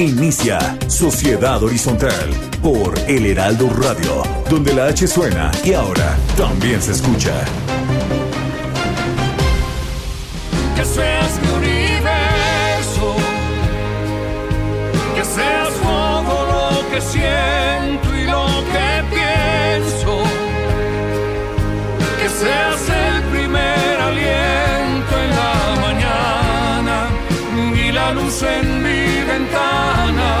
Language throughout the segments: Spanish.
Inicia Sociedad Horizontal por El Heraldo Radio, donde la H suena y ahora también se escucha. que seas mi universo, que seas todo lo que siento y lo que pienso, que seas el primer aliento en la mañana y la luz en mi ventana,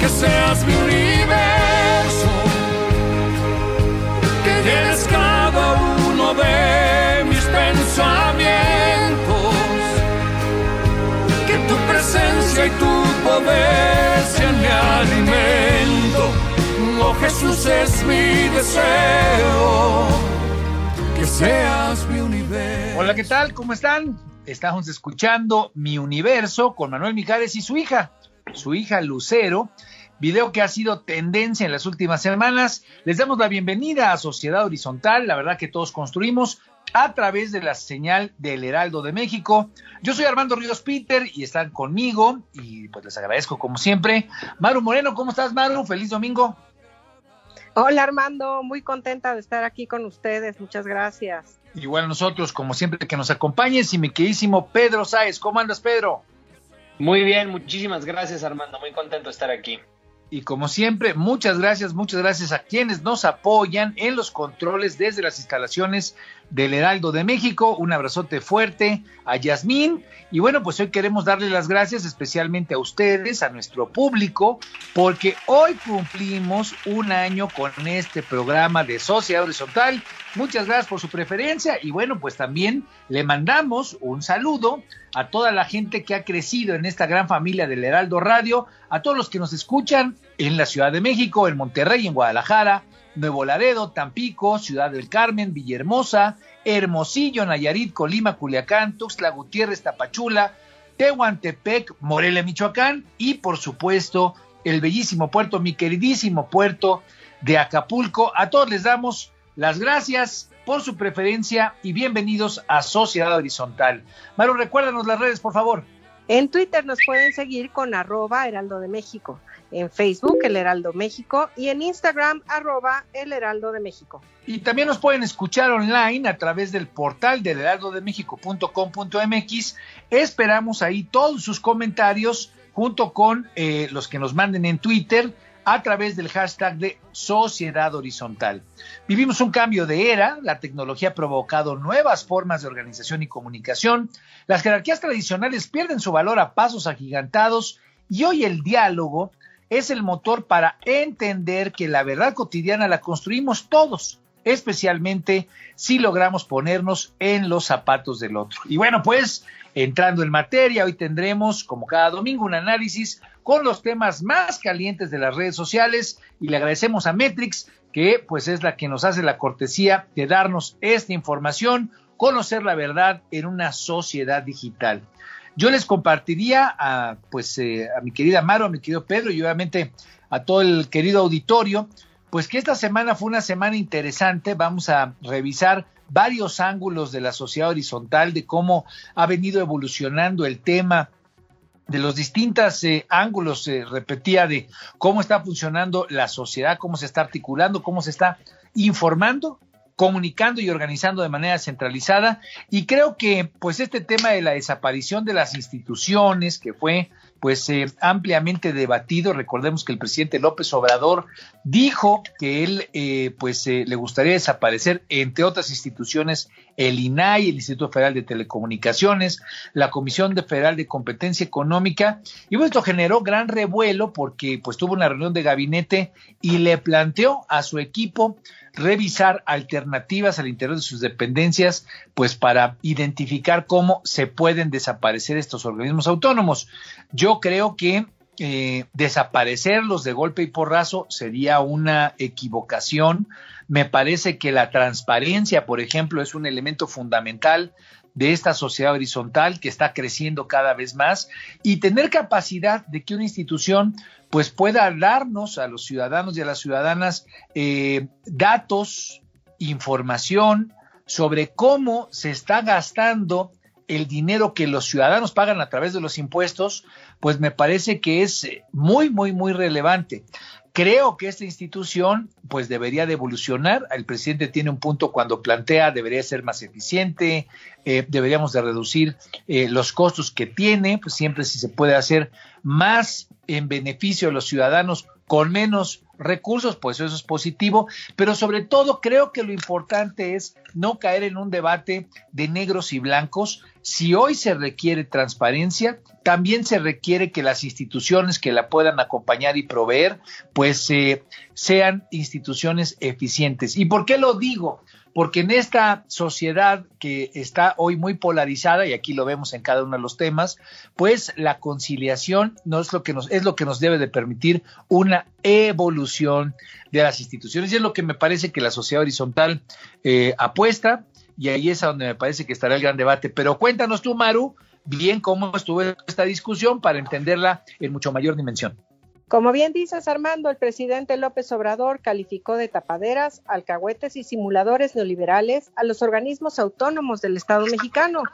que seas mi universo, que llenes cada uno de mis pensamientos, que tu presencia y tu poder sean mi alimento. Oh Jesús es mi deseo, que seas mi universo. Hola, ¿qué tal? ¿Cómo están? Estamos escuchando Mi Universo con Manuel Mijares y su hija, su hija Lucero, video que ha sido tendencia en las últimas semanas. Les damos la bienvenida a Sociedad Horizontal, la verdad que todos construimos a través de la señal del Heraldo de México. Yo soy Armando Ríos Peter y están conmigo y pues les agradezco como siempre. Maru Moreno, ¿cómo estás Maru? Feliz domingo. Hola Armando, muy contenta de estar aquí con ustedes, muchas gracias. Igual nosotros, como siempre, que nos acompañes y mi queridísimo Pedro Sáez. ¿Cómo andas, Pedro? Muy bien, muchísimas gracias Armando, muy contento de estar aquí. Y como siempre, muchas gracias, muchas gracias a quienes nos apoyan en los controles desde las instalaciones del Heraldo de México. Un abrazote fuerte a Yasmín. Y bueno, pues hoy queremos darle las gracias especialmente a ustedes, a nuestro público, porque hoy cumplimos un año con este programa de Sociedad Horizontal. Muchas gracias por su preferencia y bueno, pues también le mandamos un saludo a toda la gente que ha crecido en esta gran familia del Heraldo Radio, a todos los que nos escuchan en la Ciudad de México, en Monterrey, en Guadalajara, Nuevo Laredo, Tampico, Ciudad del Carmen, Villahermosa, Hermosillo, Nayarit, Colima, Culiacán, Tuxtla Gutiérrez, Tapachula, Tehuantepec, Morelia, Michoacán y por supuesto el bellísimo puerto, mi queridísimo puerto de Acapulco. A todos les damos las gracias por su preferencia y bienvenidos a Sociedad Horizontal. Maru, recuérdanos las redes, por favor. En Twitter nos pueden seguir con arroba Heraldo de México, en Facebook El Heraldo México y en Instagram arroba El Heraldo de México. Y también nos pueden escuchar online a través del portal del heraldodemexico.com.mx. Esperamos ahí todos sus comentarios junto con eh, los que nos manden en Twitter a través del hashtag de Sociedad Horizontal. Vivimos un cambio de era, la tecnología ha provocado nuevas formas de organización y comunicación, las jerarquías tradicionales pierden su valor a pasos agigantados y hoy el diálogo es el motor para entender que la verdad cotidiana la construimos todos, especialmente si logramos ponernos en los zapatos del otro. Y bueno, pues entrando en materia, hoy tendremos, como cada domingo, un análisis con los temas más calientes de las redes sociales y le agradecemos a Metrix, que pues es la que nos hace la cortesía de darnos esta información, conocer la verdad en una sociedad digital. Yo les compartiría a pues eh, a mi querida Maro, a mi querido Pedro y obviamente a todo el querido auditorio, pues que esta semana fue una semana interesante. Vamos a revisar varios ángulos de la sociedad horizontal, de cómo ha venido evolucionando el tema de los distintos eh, ángulos, se repetía, de cómo está funcionando la sociedad, cómo se está articulando, cómo se está informando, comunicando y organizando de manera centralizada. Y creo que, pues, este tema de la desaparición de las instituciones, que fue pues eh, ampliamente debatido. Recordemos que el presidente López Obrador dijo que él eh, pues eh, le gustaría desaparecer, entre otras instituciones, el INAI, el Instituto Federal de Telecomunicaciones, la Comisión Federal de Competencia Económica, y bueno, esto generó gran revuelo porque pues tuvo una reunión de gabinete y le planteó a su equipo revisar alternativas al interior de sus dependencias, pues para identificar cómo se pueden desaparecer estos organismos autónomos. Yo creo que eh, desaparecerlos de golpe y porrazo sería una equivocación. Me parece que la transparencia, por ejemplo, es un elemento fundamental de esta sociedad horizontal que está creciendo cada vez más y tener capacidad de que una institución pues pueda darnos a los ciudadanos y a las ciudadanas eh, datos, información sobre cómo se está gastando el dinero que los ciudadanos pagan a través de los impuestos, pues me parece que es muy, muy, muy relevante. Creo que esta institución pues debería de evolucionar. El presidente tiene un punto cuando plantea debería ser más eficiente, eh, deberíamos de reducir eh, los costos que tiene, pues siempre si se puede hacer más en beneficio de los ciudadanos con menos recursos, pues eso es positivo, pero sobre todo creo que lo importante es no caer en un debate de negros y blancos. Si hoy se requiere transparencia, también se requiere que las instituciones que la puedan acompañar y proveer, pues eh, sean instituciones eficientes. ¿Y por qué lo digo? Porque en esta sociedad que está hoy muy polarizada y aquí lo vemos en cada uno de los temas, pues la conciliación no es lo que nos es lo que nos debe de permitir una evolución de las instituciones y es lo que me parece que la sociedad horizontal eh, apuesta y ahí es a donde me parece que estará el gran debate. Pero cuéntanos tú, Maru, bien cómo estuvo esta discusión para entenderla en mucho mayor dimensión. Como bien dices, Armando, el presidente López Obrador calificó de tapaderas, alcahuetes y simuladores neoliberales a los organismos autónomos del Estado mexicano.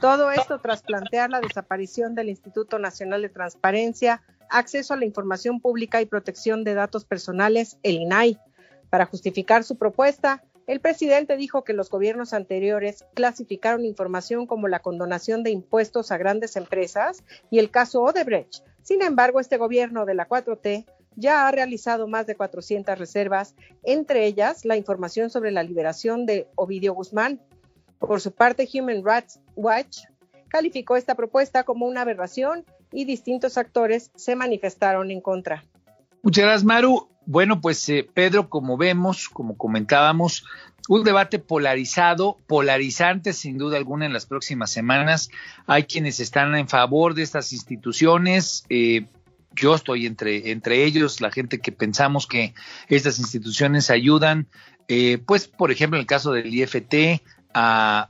Todo esto tras plantear la desaparición del Instituto Nacional de Transparencia, Acceso a la Información Pública y Protección de Datos Personales, el INAI. Para justificar su propuesta, el presidente dijo que los gobiernos anteriores clasificaron información como la condonación de impuestos a grandes empresas y el caso Odebrecht sin embargo, este gobierno de la 4T ya ha realizado más de 400 reservas, entre ellas la información sobre la liberación de Ovidio Guzmán. Por su parte, Human Rights Watch calificó esta propuesta como una aberración y distintos actores se manifestaron en contra. Muchas gracias, Maru. Bueno, pues eh, Pedro, como vemos, como comentábamos, un debate polarizado, polarizante sin duda alguna en las próximas semanas. Hay quienes están en favor de estas instituciones. Eh, yo estoy entre, entre ellos, la gente que pensamos que estas instituciones ayudan, eh, pues por ejemplo en el caso del IFT, a,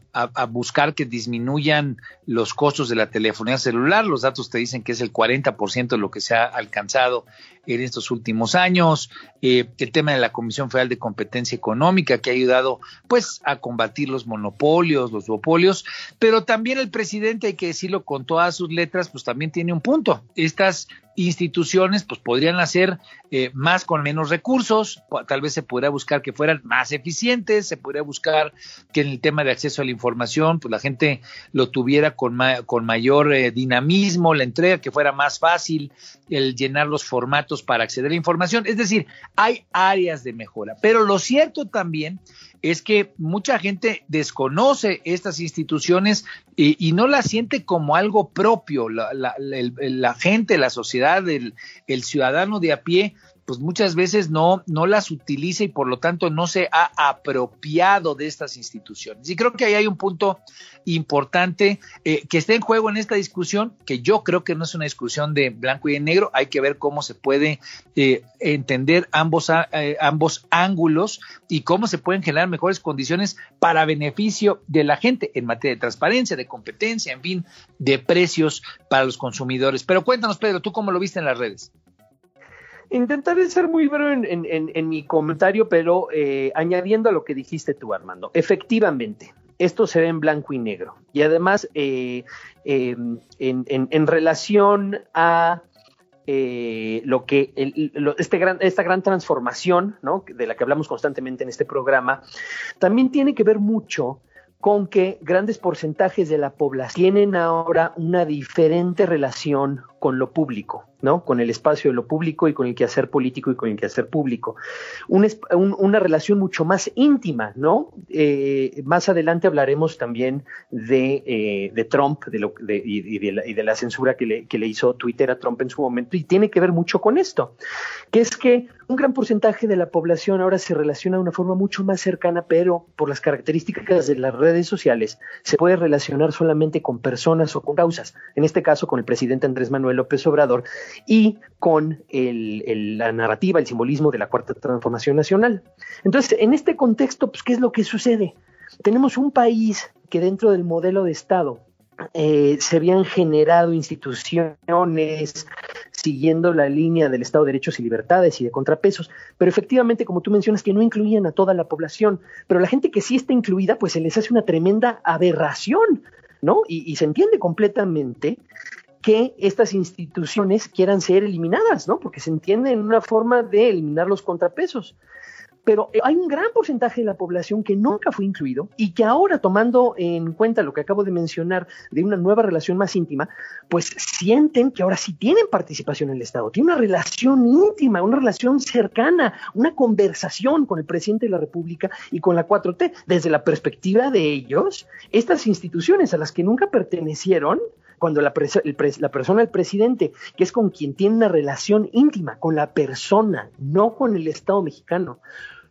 buscar que disminuyan los costos de la telefonía celular. Los datos te dicen que es el 40% de lo que se ha alcanzado en estos últimos años. Eh, el tema de la Comisión Federal de Competencia Económica que ha ayudado pues a combatir los monopolios, los duopolios, pero también el presidente, hay que decirlo con todas sus letras, pues también tiene un punto. Estas instituciones pues podrían hacer eh, más con menos recursos, tal vez se podría buscar que fueran más eficientes, se podría buscar que en el tema de acceso a la información pues la gente lo tuviera con, con mayor eh, dinamismo, la entrega, que fuera más fácil el llenar los formatos para acceder a la información, es decir, hay áreas de mejora, pero lo cierto también es que mucha gente desconoce estas instituciones y, no las siente como algo propio. La, gente, la sociedad, el, el ciudadano de a pie pues muchas veces no, no las utiliza y por lo tanto no se ha apropiado de estas instituciones. Y creo que ahí hay un punto importante eh, que está en juego en esta discusión, que yo creo que no es una discusión de blanco y de negro, hay que ver cómo se puede eh, entender ambos, eh, ambos ángulos y cómo se pueden generar mejores condiciones para beneficio de la gente en materia de transparencia, de competencia, en fin, de precios para los consumidores. Pero cuéntanos, Pedro, ¿tú cómo lo viste en las redes? Intentaré ser muy breve en, mi comentario, pero eh, añadiendo a lo que dijiste tú, Armando. Efectivamente, esto se ve en blanco y negro. Y además, eh, em, en, relación a eh, lo que este gran, esta gran transformación, ¿no? de la que hablamos constantemente en este programa, también tiene que ver mucho con que grandes porcentajes de la población tienen ahora una diferente relación con lo público. ¿No? Con el espacio de lo público y con el quehacer político y con el quehacer público. una relación mucho más íntima, ¿no? Eh, más adelante hablaremos también de, eh, Trump de lo, y, de la, censura que le, que le hizo Twitter a Trump en su momento y tiene que ver mucho con esto, que es que un gran porcentaje de la población ahora se relaciona de una forma mucho más cercana, pero por las características de las redes sociales se puede relacionar solamente con personas o con causas, en este caso con el presidente Andrés Manuel López Obrador, y con la narrativa, el simbolismo de la Cuarta Transformación Nacional. Entonces, en este contexto, pues, ¿qué es lo que sucede? Tenemos un país que dentro del modelo de Estado eh, se habían generado instituciones siguiendo la línea del Estado de Derechos y Libertades y de contrapesos, pero efectivamente, como tú mencionas, que no incluían a toda la población, pero la gente que sí está incluida, pues se les hace una tremenda aberración, ¿no? Y se entiende completamente que estas instituciones quieran ser eliminadas, ¿no? Porque se entiende en una forma de eliminar los contrapesos pero hay un gran porcentaje de la población que nunca fue incluido y que ahora, tomando en cuenta lo que acabo de mencionar de una nueva relación más íntima, pues sienten que ahora sí tienen participación en el Estado, tienen una relación íntima, una relación cercana, una conversación con el presidente de la República y con la 4T. Desde la perspectiva de ellos, estas instituciones a las que nunca pertenecieron, cuando la, la persona, el presidente, que es con quien tiene una relación íntima, con la persona, no con el Estado mexicano,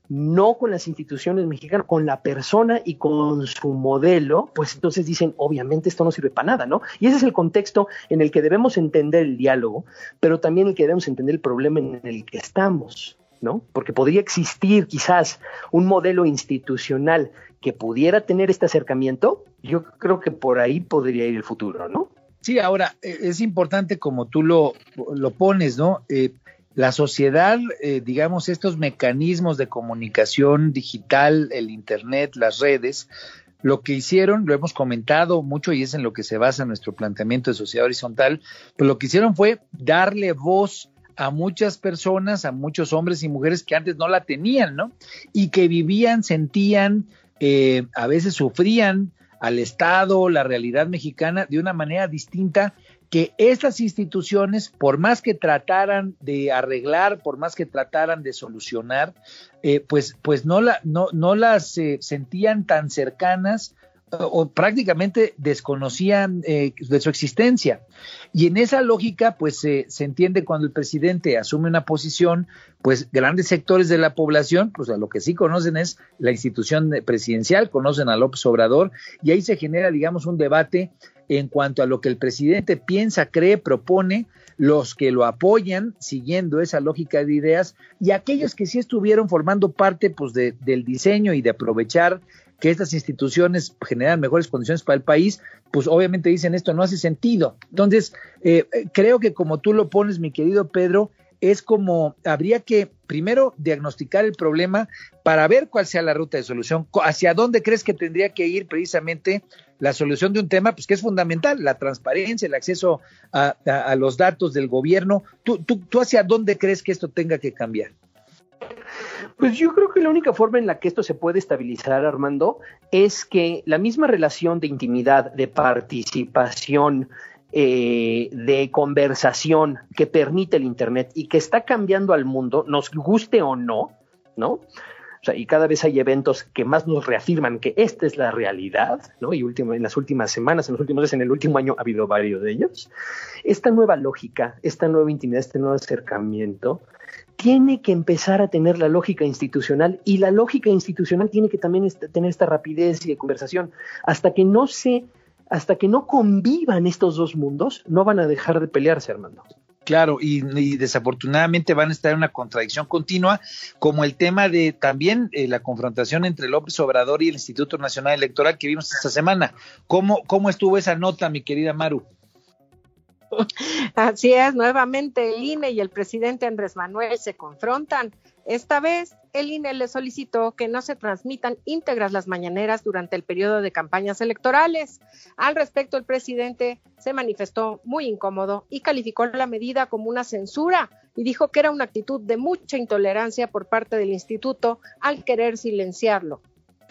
no con las instituciones mexicanas, con la persona y con su modelo, pues entonces dicen, obviamente esto no sirve para nada, ¿no? Y ese es el contexto en el que debemos entender el diálogo, pero también el que debemos entender el problema en el que estamos. ¿no? Porque podría existir quizás un modelo institucional que pudiera tener este acercamiento, yo creo que por ahí podría ir el futuro, ¿no? Sí, ahora e, es importante como tú lo, lo pones, ¿no? Eh, la sociedad, eh, digamos, estos mecanismos de comunicación digital, el Internet, las redes, lo que hicieron, lo hemos comentado mucho y es en lo que se basa nuestro planteamiento de sociedad horizontal, pues lo que hicieron fue darle voz a muchas personas, a muchos hombres y mujeres que antes no la tenían, ¿no? Y que vivían, sentían, eh, a veces sufrían al Estado, la realidad mexicana de una manera distinta que estas instituciones, por más que trataran de arreglar, por más que trataran de solucionar, eh, pues, pues no, la, no, no las eh, sentían tan cercanas o prácticamente desconocían eh, de su existencia. Y en esa lógica, pues se entiende cuando el presidente asume una posición, pues grandes sectores de la población, pues a lo que sí conocen es la institución presidencial, conocen a López Obrador, y ahí se genera, digamos, un debate en cuanto a lo que el presidente piensa, cree, propone, los que lo apoyan siguiendo esa lógica de ideas y aquellos que sí estuvieron formando parte pues de, del diseño y de aprovechar que estas instituciones generan mejores condiciones para el país, pues obviamente dicen esto no hace sentido. Entonces, eh, eh, creo que como tú lo pones, mi querido Pedro, es como habría que primero diagnosticar el problema para ver cuál sea la ruta de solución, hacia dónde crees que tendría que ir precisamente la solución de un tema, pues que es fundamental, la transparencia, el acceso a, los datos del gobierno. ¿Tú, tú, ¿Tú hacia dónde crees que esto tenga que cambiar? Pues yo creo que la única forma en la que esto se puede estabilizar, Armando, es que la misma relación de intimidad, de participación, eh, de conversación que permite el Internet y que está cambiando al mundo, nos guste o no, ¿no? O sea, y cada vez hay eventos que más nos reafirman que esta es la realidad, ¿no? Y último, en las últimas semanas, en los últimos meses, en el último año ha habido varios de ellos. Esta nueva lógica, esta nueva intimidad, este nuevo acercamiento, tiene que empezar a tener la lógica institucional y la lógica institucional tiene que también tener esta rapidez y de conversación. Hasta que no se, hasta que no convivan estos dos mundos, no van a dejar de pelearse, Armando. Claro, y, desafortunadamente van a estar en una contradicción continua, como el tema de también eh, la confrontación entre López Obrador y el Instituto Nacional Electoral que vimos esta semana. ¿Cómo, cómo estuvo esa nota, mi querida Maru? Así es, nuevamente el INE y el presidente Andrés Manuel se confrontan. Esta vez el INE le solicitó que no se transmitan íntegras las mañaneras durante el periodo de campañas electorales. Al respecto, el presidente se manifestó muy incómodo y calificó la medida como una censura y dijo que era una actitud de mucha intolerancia por parte del instituto al querer silenciarlo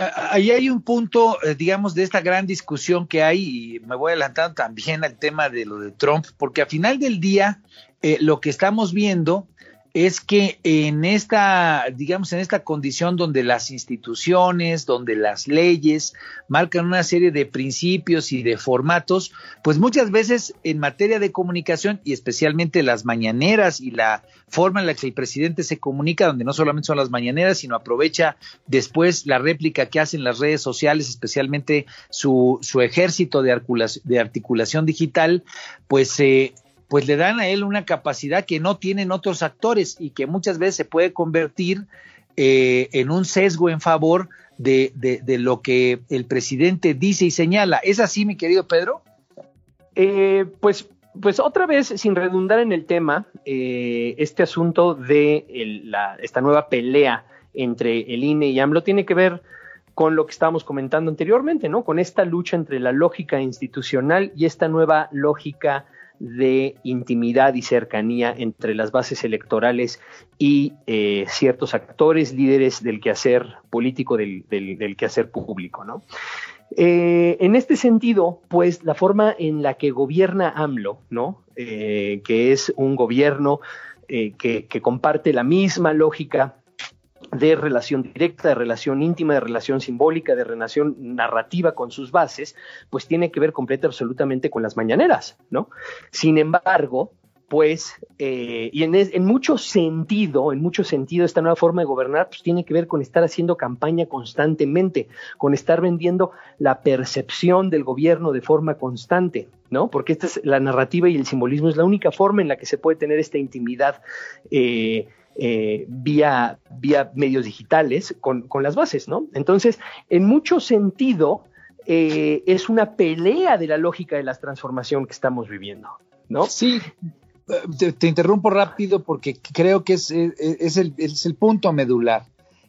ahí hay un punto, eh, digamos, de esta gran discusión que hay, y me voy adelantando también al tema de lo de Trump, porque al final del día, eh, lo que estamos viendo es que en esta, digamos, en esta condición donde las instituciones, donde las leyes marcan una serie de principios y de formatos, pues muchas veces en materia de comunicación y especialmente las mañaneras y la forma en la que el presidente se comunica, donde no solamente son las mañaneras, sino aprovecha después la réplica que hacen las redes sociales, especialmente su, su ejército de articulación, de articulación digital, pues eh, pues le dan a él una capacidad que no tienen otros actores y que muchas veces se puede convertir eh, en un sesgo en favor de, lo que el presidente dice y señala. ¿Es así, mi querido Pedro? Eh, pues pues otra vez, sin redundar en el tema, eh, este asunto de la, esta nueva pelea entre el INE y AMLO tiene que ver con lo que estábamos comentando anteriormente, ¿no? Con esta lucha entre la lógica institucional y esta nueva lógica de intimidad y cercanía entre las bases electorales y eh, ciertos actores, líderes del quehacer político, del, quehacer público, ¿no? Eh, en este sentido, pues la forma en la que gobierna AMLO, ¿no? Eh, que es un gobierno que, comparte la misma lógica de relación directa, de relación íntima, de relación simbólica, de relación narrativa con sus bases, pues tiene que ver completa absolutamente con las mañaneras, ¿no? Sin embargo, pues, eh, y en, en, mucho sentido, en mucho sentido, esta nueva forma de gobernar, pues tiene que ver con estar haciendo campaña constantemente, con estar vendiendo la percepción del gobierno de forma constante, ¿no? Porque esta es la narrativa y el simbolismo es la única forma en la que se puede tener esta intimidad eh, eh, vía, vía medios digitales con, las bases, ¿no? Entonces, en mucho sentido, eh, es una pelea de la lógica de la transformación que estamos viviendo, ¿no? Sí, te, interrumpo rápido porque creo que es, es, el, es el punto medular.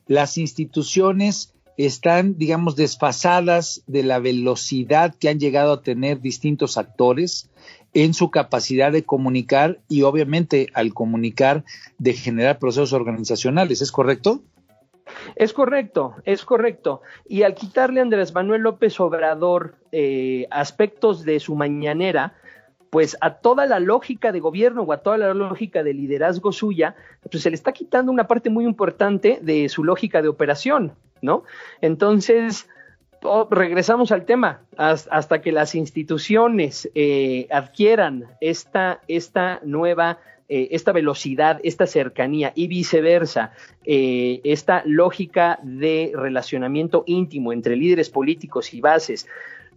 Las instituciones están, digamos, desfasadas de la velocidad que han llegado a tener distintos actores en su capacidad de comunicar y obviamente al comunicar de generar procesos organizacionales, ¿es correcto? Es correcto, es correcto. Y al quitarle a Andrés Manuel López Obrador eh, aspectos de su mañanera, pues a toda la lógica de gobierno o a toda la lógica de liderazgo suya, pues se le está quitando una parte muy importante de su lógica de operación, ¿no? Entonces, regresamos al tema, hasta que las instituciones eh, adquieran esta, esta nueva, eh, esta velocidad, esta cercanía y viceversa, eh, esta lógica de relacionamiento íntimo entre líderes políticos y bases,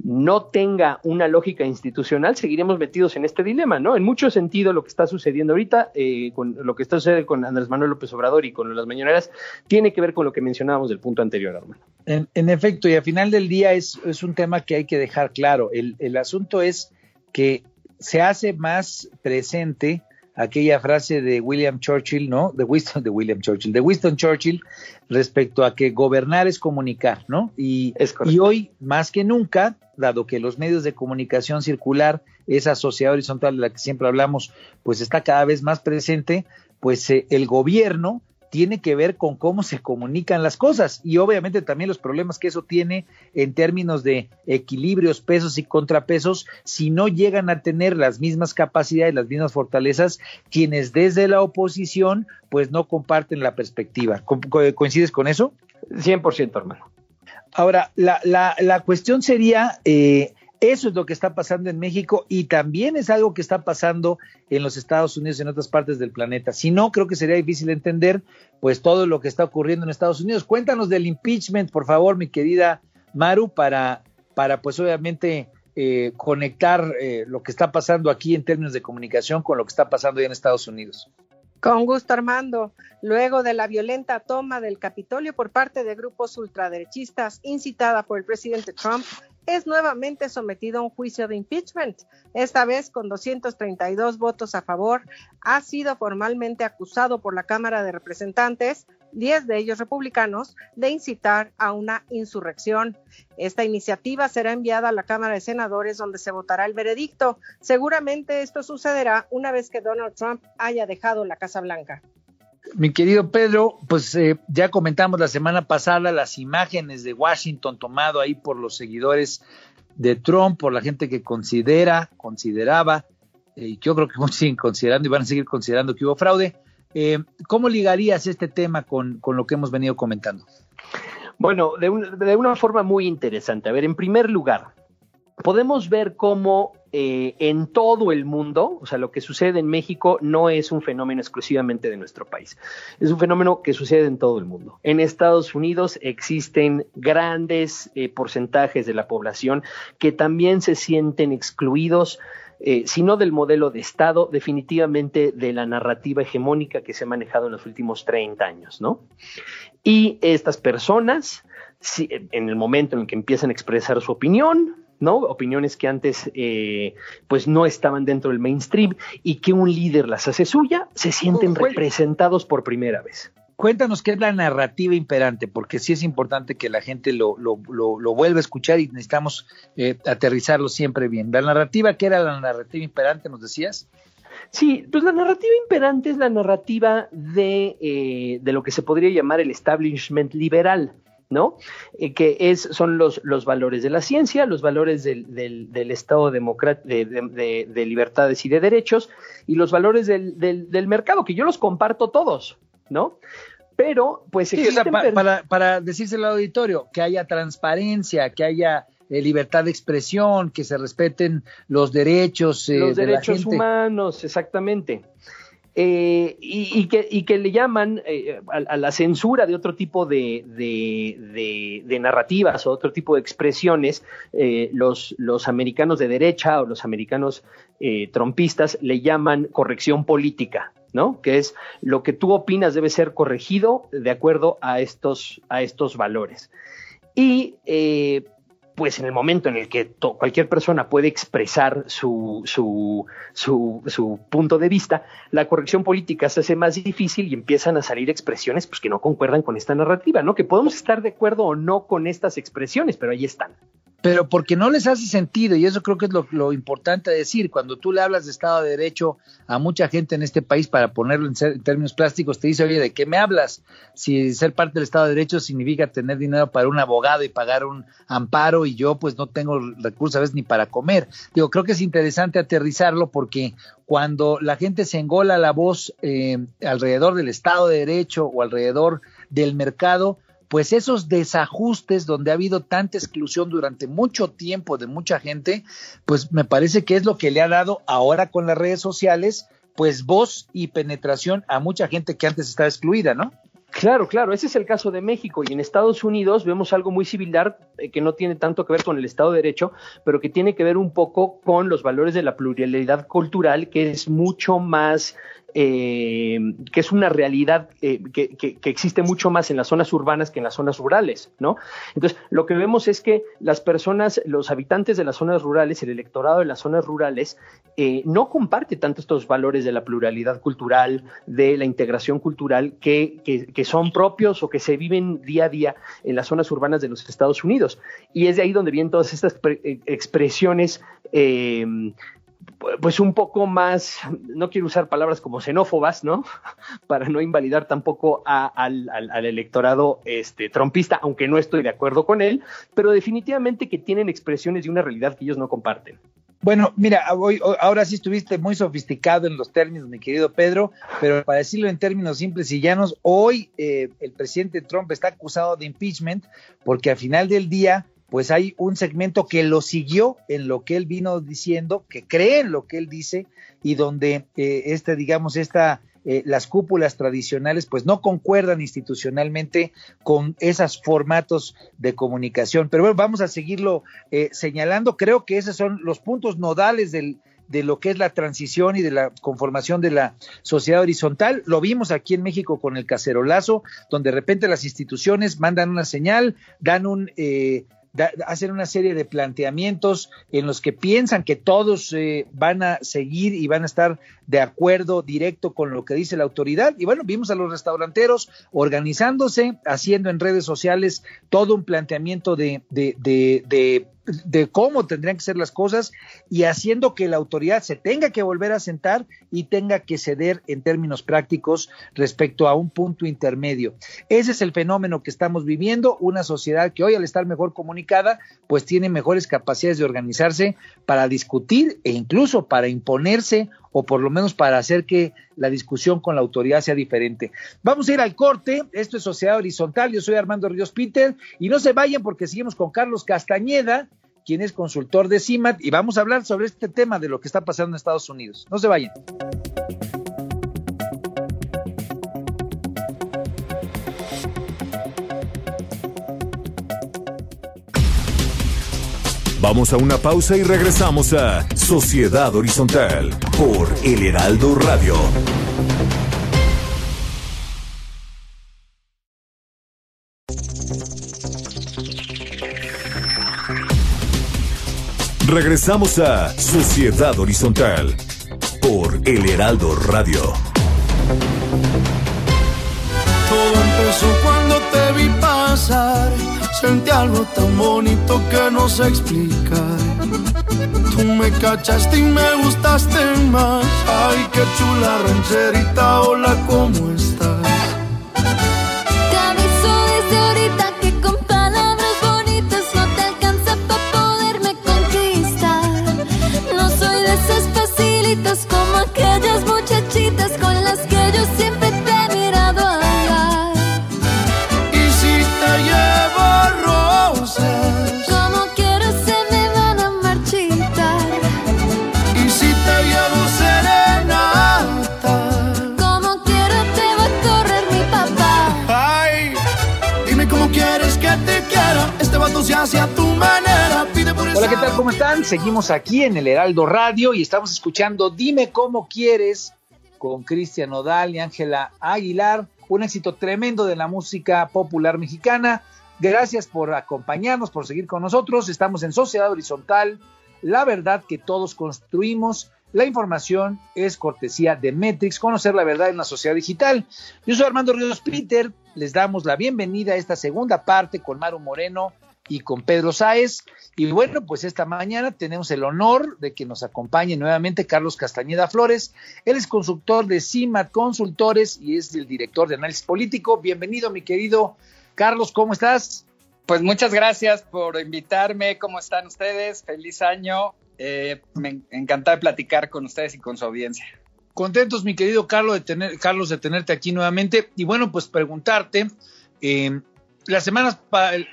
no tenga una lógica institucional, seguiremos metidos en este dilema, ¿no? En mucho sentido, lo que está sucediendo ahorita, eh, con lo que está sucediendo con Andrés Manuel López Obrador y con las mañaneras, tiene que ver con lo que mencionábamos del punto anterior, hermano. En, efecto, y al final del día es, un tema que hay que dejar claro. El asunto es que se hace más presente aquella frase de William Churchill, ¿no? De Winston, de William Churchill, de Winston Churchill respecto a que gobernar es comunicar, ¿no? Y, y hoy, más que nunca, dado que los medios de comunicación circular, esa sociedad horizontal de la que siempre hablamos, pues está cada vez más presente, pues eh, el gobierno tiene que ver con cómo se comunican las cosas y obviamente también los problemas que eso tiene en términos de equilibrios, pesos y contrapesos, si no llegan a tener las mismas capacidades, las mismas fortalezas, quienes desde la oposición pues no comparten la perspectiva. ¿Coincides con eso? 100%, hermano. Ahora, la, la, la cuestión sería, eh, eso es lo que está pasando en México y también es algo que está pasando en los Estados Unidos y en otras partes del planeta. Si no, creo que sería difícil entender pues todo lo que está ocurriendo en Estados Unidos. Cuéntanos del impeachment, por favor, mi querida Maru, para, para pues obviamente eh, conectar eh, lo que está pasando aquí en términos de comunicación con lo que está pasando en Estados Unidos. Con gusto, Armando. Luego de la violenta toma del Capitolio por parte de grupos ultraderechistas incitada por el presidente Trump, es nuevamente sometido a un juicio de impeachment. Esta vez con 232 votos a favor, ha sido formalmente acusado por la Cámara de Representantes, 10 de ellos republicanos, de incitar a una insurrección. Esta iniciativa será enviada a la Cámara de Senadores donde se votará el veredicto. Seguramente esto sucederá una vez que Donald Trump haya dejado la Casa Blanca. Mi querido Pedro, pues eh, ya comentamos la semana pasada las imágenes de Washington tomado ahí por los seguidores de Trump, por la gente que considera, consideraba, eh, y yo creo que siguen considerando y van a seguir considerando que hubo fraude. Eh, ¿Cómo ligarías este tema con, con, lo que hemos venido comentando? Bueno, de una forma muy interesante. A ver, en primer lugar, podemos ver cómo eh, en todo el mundo, o sea, lo que sucede en México no es un fenómeno exclusivamente de nuestro país, es un fenómeno que sucede en todo el mundo. En Estados Unidos existen grandes eh, porcentajes de la población que también se sienten excluidos eh, sino del modelo de Estado, definitivamente de la narrativa hegemónica que se ha manejado en los últimos 30 años, ¿no? Y estas personas, en el momento en el que empiezan a expresar su opinión, ¿no? Opiniones que antes eh, pues no estaban dentro del mainstream y que un líder las hace suya, se sienten representados por primera vez. Cuéntanos qué es la narrativa imperante, porque sí es importante que la gente lo, lo, lo, vuelva a escuchar y necesitamos eh, aterrizarlo siempre bien. La narrativa, ¿qué era la narrativa imperante, nos decías? Sí, pues la narrativa imperante es la narrativa de, eh, de lo que se podría llamar el establishment liberal. ¿No? Eh, que es, son los, los, valores de la ciencia, los valores del, del, Estado democrático, de, de, libertades y de derechos, y los valores del, del, mercado, que yo los comparto todos, ¿no? Pero, pues para, para decírselo al auditorio, que haya transparencia, que haya eh, libertad de expresión, que se respeten los derechos. Eh, los derechos humanos, exactamente. Eh, y, que, le llaman eh, a, la censura de otro tipo de, de, narrativas o otro tipo de expresiones, eh, los, los, americanos de derecha o los americanos trompistas le llaman corrección política. ¿no? Que es lo que tú opinas debe ser corregido de acuerdo a estos, a estos valores. Y pues en el momento en el que cualquier persona puede expresar su, su, su, punto de vista, la corrección política se hace más difícil y empiezan a salir expresiones pues, que no concuerdan con esta narrativa, ¿no? Que podemos estar de acuerdo o no con estas expresiones, pero ahí están pero porque no les hace sentido, y eso creo que es lo, importante decir, cuando tú le hablas de Estado de Derecho a mucha gente en este país, para ponerlo en, términos plásticos, te dice, oye, ¿de qué me hablas? Si ser parte del Estado de Derecho significa tener dinero para un abogado y pagar un amparo, y yo pues no tengo recursos a veces ni para comer. Digo, creo que es interesante aterrizarlo porque cuando la gente se engola la voz eh, alrededor del Estado de Derecho o alrededor del mercado, pues esos desajustes donde ha habido tanta exclusión durante mucho tiempo de mucha gente, pues me parece que es lo que le ha dado ahora con las redes sociales, pues voz y penetración a mucha gente que antes estaba excluida, ¿no? Claro, claro, ese es el caso de México y en Estados Unidos vemos algo muy similar eh, que no tiene tanto que ver con el Estado de Derecho, pero que tiene que ver un poco con los valores de la pluralidad cultural, que es mucho más eh, que es una realidad eh, que, existe mucho más en las zonas urbanas que en las zonas rurales, ¿no? Entonces, lo que vemos es que las personas, los habitantes de las zonas rurales, el electorado de las zonas rurales, eh, no comparte tanto estos valores de la pluralidad cultural, de la integración cultural, que, que, son propios o que se viven día a día en las zonas urbanas de los Estados Unidos. Y es de ahí donde vienen todas estas expresiones pues un poco más, no quiero usar palabras como xenófobas, ¿no? Para no invalidar tampoco al, electorado este, trompista, aunque no estoy de acuerdo con él, pero definitivamente que tienen expresiones de una realidad que ellos no comparten. Bueno, mira, hoy, ahora sí estuviste muy sofisticado en los términos, mi querido Pedro, pero para decirlo en términos simples y llanos, hoy eh, el presidente Trump está acusado de impeachment porque al final del día pues hay un segmento que lo siguió en lo que él vino diciendo, que cree en lo que él dice y donde eh, este, digamos, esta, eh, las cúpulas tradicionales pues no concuerdan institucionalmente con esos formatos de comunicación. Pero bueno, vamos a seguirlo eh, señalando. Creo que esos son los puntos nodales del, de lo que es la transición y de la conformación de la sociedad horizontal. Lo vimos aquí en México con el cacerolazo, donde de repente las instituciones mandan una señal, dan un, eh, hacen una serie de planteamientos en los que piensan que todos eh, van a seguir y van a estar de acuerdo directo con lo que dice la autoridad. Y bueno, vimos a los restauranteros organizándose, haciendo en redes sociales todo un planteamiento de, de, de de cómo tendrían que ser las cosas y haciendo que la autoridad se tenga que volver a sentar y tenga que ceder en términos prácticos respecto a un punto intermedio. Ese es el fenómeno que estamos viviendo, una sociedad que hoy al estar mejor comunicada, pues tiene mejores capacidades de organizarse para discutir e incluso para imponerse o por lo menos para hacer que la discusión con la autoridad sea diferente. Vamos a ir al corte, esto es Sociedad Horizontal, yo soy Armando Ríos Peter y no se vayan porque seguimos con Carlos Castañeda, quien es consultor de CIMAT y vamos a hablar sobre este tema de lo que está pasando en Estados Unidos. No se vayan. Vamos a una pausa y regresamos a Sociedad Horizontal por El Heraldo Radio. Regresamos a Sociedad Horizontal por El Heraldo Radio. Todo empezó cuando te vi pasar. Sentí algo tan bonito que no sé explicar. Tú me cachaste y me gustaste más. Ay, qué chula rancherita, hola, ¿cómo estás? ¿Cómo están? Seguimos aquí en el Heraldo Radio y estamos escuchando Dime cómo quieres con Cristian Odal y Ángela Aguilar. Un éxito tremendo de la música popular mexicana. Gracias por acompañarnos, por seguir con nosotros. Estamos en Sociedad Horizontal. La verdad que todos construimos. La información es cortesía de Metrix, conocer la verdad en una sociedad digital. Yo soy Armando Ríos Peter. Les damos la bienvenida a esta segunda parte con Maru Moreno y con Pedro Sáez. Y bueno, pues esta mañana tenemos el honor de que nos acompañe nuevamente Carlos Castañeda Flores. Él es consultor de CIMAT Consultores y es el director de análisis político. Bienvenido, mi querido Carlos, ¿cómo estás? Pues muchas gracias por invitarme. ¿Cómo están ustedes? Feliz año. Eh, me encanta de platicar con ustedes y con su audiencia. Contentos, mi querido Carlos, de tener, Carlos, de tenerte aquí nuevamente. Y bueno, pues preguntarte, eh, las semanas,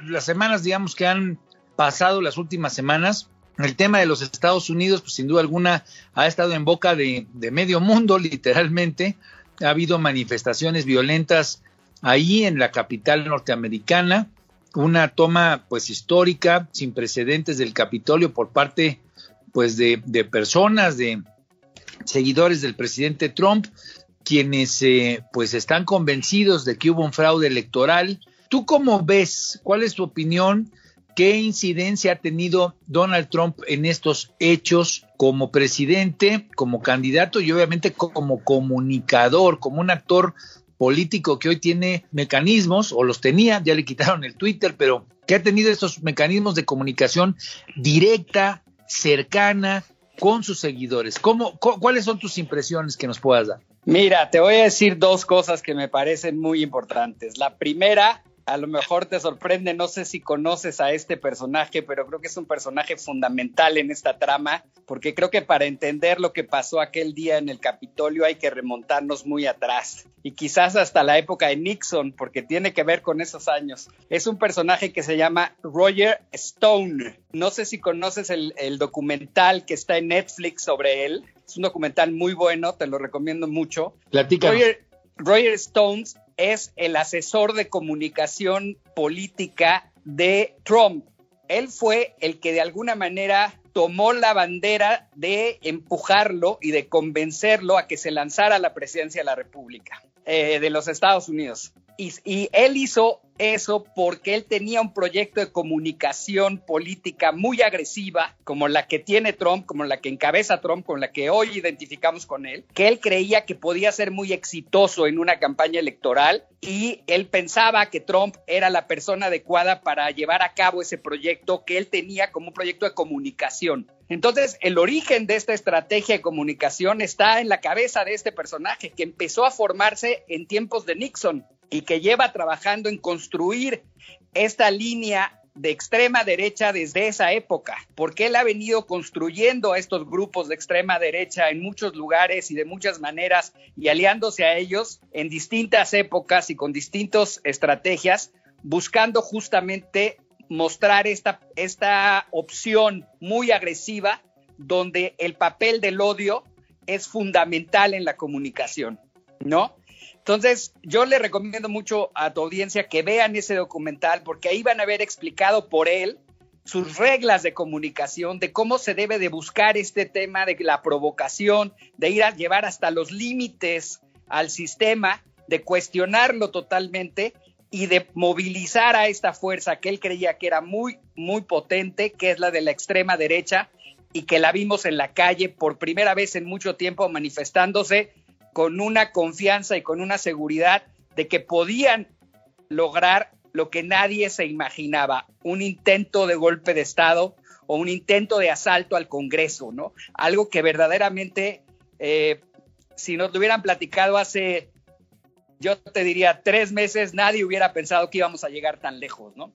las semanas, digamos, que han pasado las últimas semanas, el tema de los Estados Unidos, pues sin duda alguna, ha estado en boca de, de medio mundo, literalmente. Ha habido manifestaciones violentas ahí en la capital norteamericana, una toma pues histórica, sin precedentes del Capitolio por parte pues de, de personas, de seguidores del presidente Trump, quienes eh, pues están convencidos de que hubo un fraude electoral. ¿Tú cómo ves? ¿Cuál es tu opinión? ¿Qué incidencia ha tenido Donald Trump en estos hechos como presidente, como candidato y obviamente como comunicador, como un actor político que hoy tiene mecanismos, o los tenía, ya le quitaron el Twitter, pero que ha tenido estos mecanismos de comunicación directa, cercana, con sus seguidores. ¿Cómo, cu- ¿Cuáles son tus impresiones que nos puedas dar? Mira, te voy a decir dos cosas que me parecen muy importantes. La primera, a lo mejor te sorprende, no sé si conoces a este personaje, pero creo que es un personaje fundamental en esta trama, porque creo que para entender lo que pasó aquel día en el Capitolio hay que remontarnos muy atrás y quizás hasta la época de Nixon, porque tiene que ver con esos años. Es un personaje que se llama Roger Stone. No sé si conoces el, el documental que está en Netflix sobre él. Es un documental muy bueno, te lo recomiendo mucho. Platícanos. Roger, Roger Stones es el asesor de comunicación política de Trump. Él fue el que de alguna manera tomó la bandera de empujarlo y de convencerlo a que se lanzara a la presidencia de la República eh, de los Estados Unidos. Y, él hizo eso porque él tenía un proyecto de comunicación política muy agresiva, como la que tiene Trump, como la que encabeza Trump, con la que hoy identificamos con él, que él creía que podía ser muy exitoso en una campaña electoral y él pensaba que Trump era la persona adecuada para llevar a cabo ese proyecto que él tenía como un proyecto de comunicación. Entonces, el origen de esta estrategia de comunicación está en la cabeza de este personaje que empezó a formarse en tiempos de Nixon y que lleva trabajando en construir esta línea de extrema derecha desde esa época, porque él ha venido construyendo a estos grupos de extrema derecha en muchos lugares y de muchas maneras y aliándose a ellos en distintas épocas y con distintas estrategias, buscando justamente mostrar esta, esta opción muy agresiva donde el papel del odio es fundamental en la comunicación, ¿no? Entonces, yo le recomiendo mucho a tu audiencia que vean ese documental porque ahí van a ver explicado por él sus reglas de comunicación, de cómo se debe de buscar este tema de la provocación, de ir a llevar hasta los límites al sistema, de cuestionarlo totalmente y de movilizar a esta fuerza que él creía que era muy, muy potente, que es la de la extrema derecha, y que la vimos en la calle por primera vez en mucho tiempo manifestándose con una confianza y con una seguridad de que podían lograr lo que nadie se imaginaba, un intento de golpe de Estado o un intento de asalto al Congreso, ¿no? Algo que verdaderamente, eh, si nos lo hubieran platicado hace, yo te diría, tres meses, nadie hubiera pensado que íbamos a llegar tan lejos, ¿no?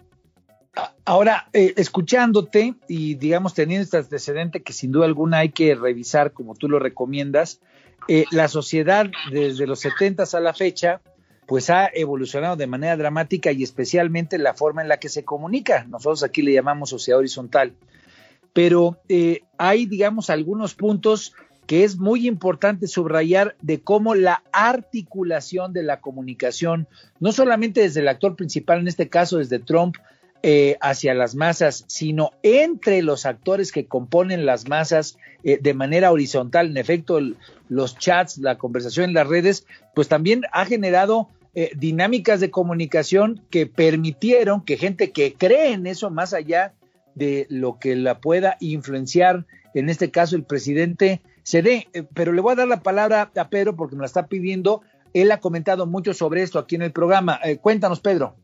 Ahora, eh, escuchándote y digamos teniendo este antecedente que sin duda alguna hay que revisar como tú lo recomiendas, eh, la sociedad desde los 70 a la fecha pues ha evolucionado de manera dramática y especialmente la forma en la que se comunica. Nosotros aquí le llamamos sociedad horizontal. Pero eh, hay, digamos, algunos puntos que es muy importante subrayar de cómo la articulación de la comunicación, no solamente desde el actor principal, en este caso desde Trump, eh, hacia las masas, sino entre los actores que componen las masas eh, de manera horizontal. En efecto, los chats, la conversación en las redes, pues también ha generado eh, dinámicas de comunicación que permitieron que gente que cree en eso, más allá de lo que la pueda influenciar, en este caso el presidente, se dé. pero le voy a dar la palabra a Pedro porque me la está pidiendo. Él ha comentado mucho sobre esto aquí en el programa. cuéntanos, Pedro.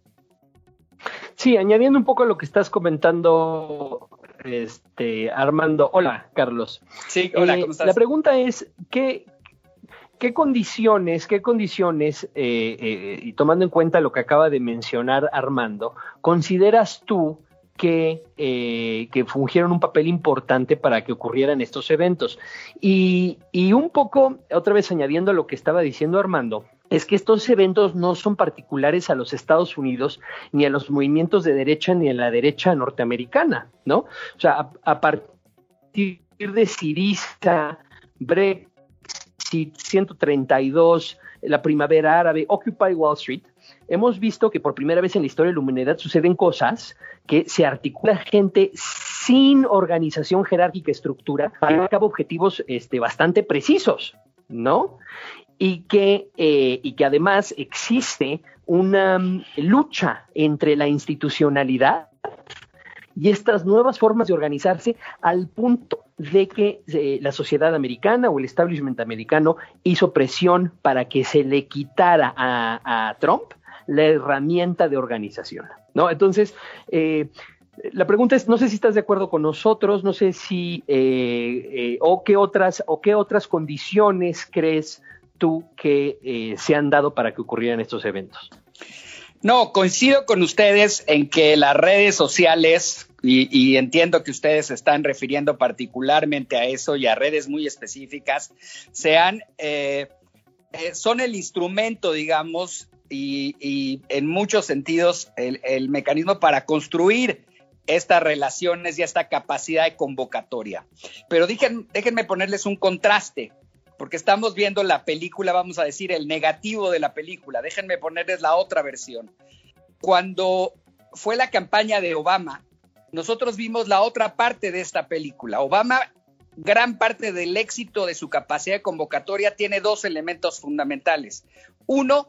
Sí, añadiendo un poco a lo que estás comentando, este, Armando. Hola, Carlos. Sí, hola, eh, ¿cómo estás? La pregunta es, ¿qué, qué condiciones, qué condiciones, eh, eh, y tomando en cuenta lo que acaba de mencionar Armando, consideras tú que, que, fungieron un papel importante para que ocurrieran estos eventos. Y, y, un poco, otra vez añadiendo lo que estaba diciendo Armando, es que estos eventos no son particulares a los Estados Unidos, ni a los movimientos de derecha, ni a la derecha norteamericana, ¿no? O sea, a, partir de Siriza, Brexit, 132, la primavera árabe, Occupy Wall Street, hemos visto que por primera vez en la historia de la humanidad suceden cosas que se articula gente sin organización jerárquica estructura para llevar a cabo objetivos este, bastante precisos, ¿no? Y que, eh, y que además existe una mm, lucha entre la institucionalidad y estas nuevas formas de organizarse al punto de que eh, la sociedad americana o el establishment americano hizo presión para que se le quitara a, Trump la herramienta de organización. ¿no? Entonces, eh, la pregunta es, no sé si estás de acuerdo con nosotros, no sé si, o, qué otras, o qué otras condiciones crees tú que eh, se han dado para que ocurrieran estos eventos? No, coincido con ustedes en que las redes sociales, y, entiendo que ustedes están refiriendo particularmente a eso y a redes muy específicas, sean, eh, eh, son el instrumento, digamos, y, en muchos sentidos el, el mecanismo para construir estas relaciones y esta capacidad de convocatoria. Pero déjenme ponerles un contraste porque estamos viendo la película, vamos a decir, el negativo de la película. Déjenme ponerles la otra versión. Cuando fue la campaña de Obama, nosotros vimos la otra parte de esta película. Obama, gran parte del éxito de su capacidad de convocatoria tiene dos elementos fundamentales. Uno,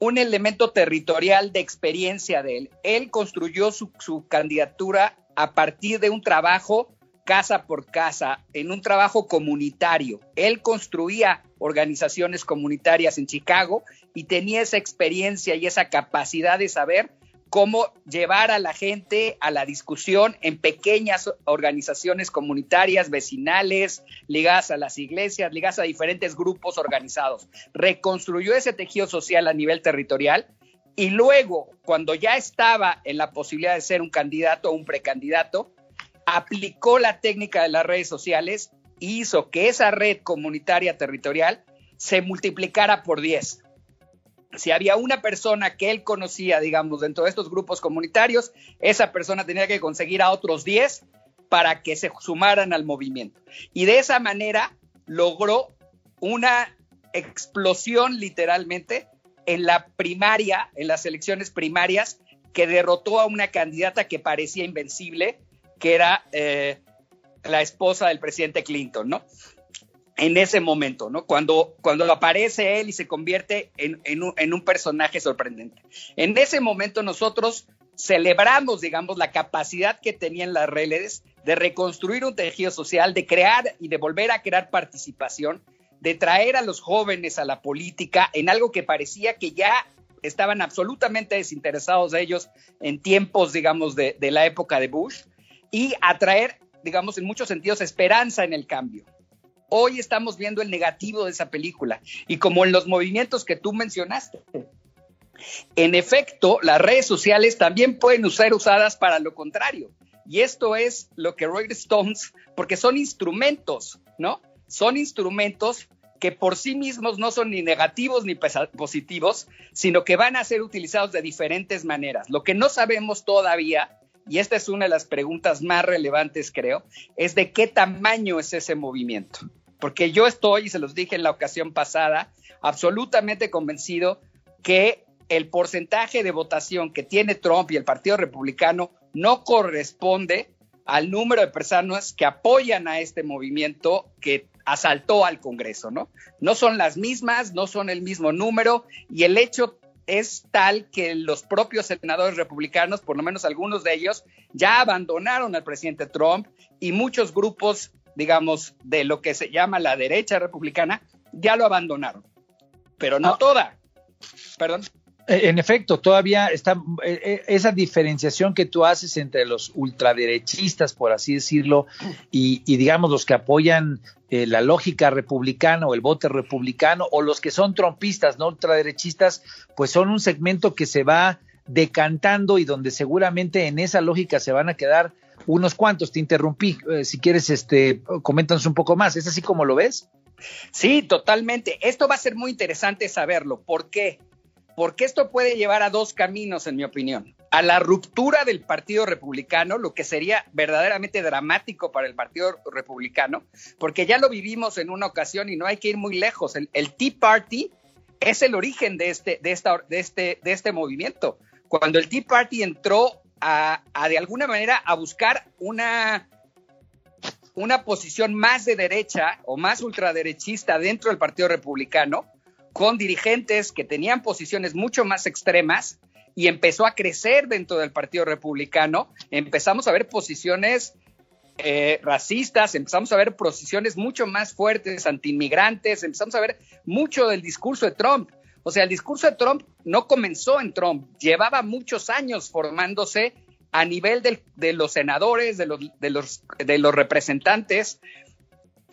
un elemento territorial de experiencia de él. Él construyó su, su candidatura a partir de un trabajo casa por casa, en un trabajo comunitario. Él construía organizaciones comunitarias en Chicago y tenía esa experiencia y esa capacidad de saber cómo llevar a la gente a la discusión en pequeñas organizaciones comunitarias, vecinales, ligadas a las iglesias, ligadas a diferentes grupos organizados. Reconstruyó ese tejido social a nivel territorial y luego, cuando ya estaba en la posibilidad de ser un candidato o un precandidato, aplicó la técnica de las redes sociales e hizo que esa red comunitaria territorial se multiplicara por 10. Si había una persona que él conocía, digamos, dentro de estos grupos comunitarios, esa persona tenía que conseguir a otros 10 para que se sumaran al movimiento. Y de esa manera logró una explosión literalmente en la primaria, en las elecciones primarias, que derrotó a una candidata que parecía invencible, que era eh, la esposa del presidente Clinton, ¿no? En ese momento, ¿no? Cuando, cuando aparece él y se convierte en, en un, en un personaje sorprendente. En ese momento nosotros celebramos, digamos, la capacidad que tenían las redes de reconstruir un tejido social, de crear y de volver a crear participación, de traer a los jóvenes a la política en algo que parecía que ya estaban absolutamente desinteresados de ellos en tiempos, digamos, de, de la época de Bush, y atraer, digamos, en muchos sentidos, esperanza en el cambio. Hoy estamos viendo el negativo de esa película y como en los movimientos que tú mencionaste. En efecto, las redes sociales también pueden ser usadas para lo contrario. Y esto es lo que Rolling Stones, porque son instrumentos, ¿no? Son instrumentos que por sí mismos no son ni negativos ni positivos, sino que van a ser utilizados de diferentes maneras. Lo que no sabemos todavía, y esta es una de las preguntas más relevantes creo, es de qué tamaño es ese movimiento. Porque yo estoy, y se los dije en la ocasión pasada, absolutamente convencido que el porcentaje de votación que tiene Trump y el Partido Republicano no corresponde al número de personas que apoyan a este movimiento que asaltó al Congreso, ¿no? No son las mismas, no son el mismo número y el hecho es tal que los propios senadores republicanos, por lo menos algunos de ellos, ya abandonaron al presidente Trump y muchos grupos, digamos, de lo que se llama la derecha republicana, ya lo abandonaron, pero no Ah. toda. Perdón. Eh, En efecto, todavía está eh, eh, esa diferenciación que tú haces entre los ultraderechistas, por así decirlo, y, digamos los que apoyan eh, la lógica republicana o el voto republicano, o los que son trompistas, no ultraderechistas, pues son un segmento que se va decantando y donde seguramente en esa lógica se van a quedar unos cuantos. Te interrumpí, si quieres, este, coméntanos un poco más. ¿Es así como lo ves? Sí, totalmente. Esto va a ser muy interesante saberlo. ¿Por qué? Porque esto puede llevar a dos caminos, en mi opinión. A la ruptura del Partido Republicano, lo que sería verdaderamente dramático para el Partido Republicano, porque ya lo vivimos en una ocasión y no hay que ir muy lejos. El, Tea Party es el origen de este, de esta, de este, de este movimiento. Cuando el Tea Party entró a, a de alguna manera a buscar una, una posición más de derecha o más ultraderechista dentro del Partido Republicano, con dirigentes que tenían posiciones mucho más extremas y empezó a crecer dentro del Partido Republicano. Empezamos a ver posiciones eh, racistas, empezamos a ver posiciones mucho más fuertes antiinmigrantes, empezamos a ver mucho del discurso de Trump. O sea, el discurso de Trump no comenzó en Trump, llevaba muchos años formándose a nivel de los senadores, de los, de, los, de los representantes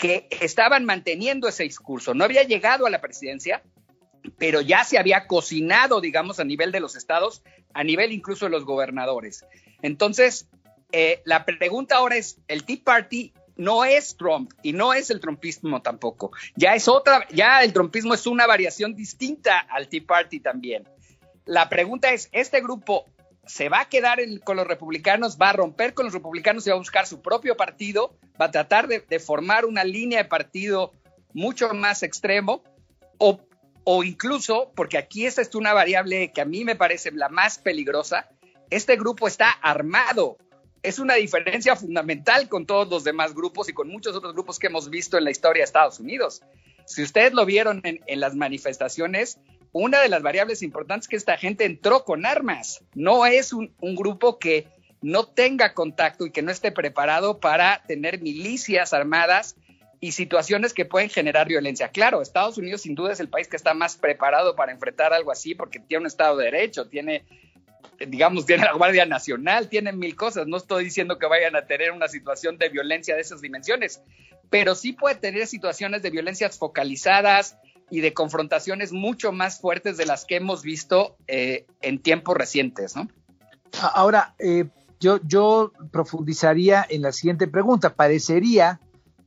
que estaban manteniendo ese discurso. No había llegado a la presidencia, pero ya se había cocinado, digamos, a nivel de los estados, a nivel incluso de los gobernadores. Entonces, eh, la pregunta ahora es, el Tea Party no es Trump y no es el trumpismo tampoco. Ya es otra, ya el trumpismo es una variación distinta al Tea Party también. La pregunta es, ¿este grupo se va a quedar con los republicanos, va a romper con los republicanos y va a buscar su propio partido, va a tratar de, formar una línea de partido mucho más extremo o, o incluso, porque aquí esta es una variable que a mí me parece la más peligrosa, este grupo está armado. Es una diferencia fundamental con todos los demás grupos y con muchos otros grupos que hemos visto en la historia de Estados Unidos. Si ustedes lo vieron en las manifestaciones, una de las variables importantes es que esta gente entró con armas. No es un, grupo que no tenga contacto y que no esté preparado para tener milicias armadas y situaciones que pueden generar violencia. Claro, Estados Unidos sin duda es el país que está más preparado para enfrentar algo así porque tiene un Estado de Derecho, tiene, digamos, tiene la Guardia Nacional, tiene mil cosas. No estoy diciendo que vayan a tener una situación de violencia de esas dimensiones, pero sí puede tener situaciones de violencias focalizadas, y de confrontaciones mucho más fuertes de las que hemos visto eh, en tiempos recientes, ¿no? Ahora, eh, yo, yo profundizaría en la siguiente pregunta. Parecería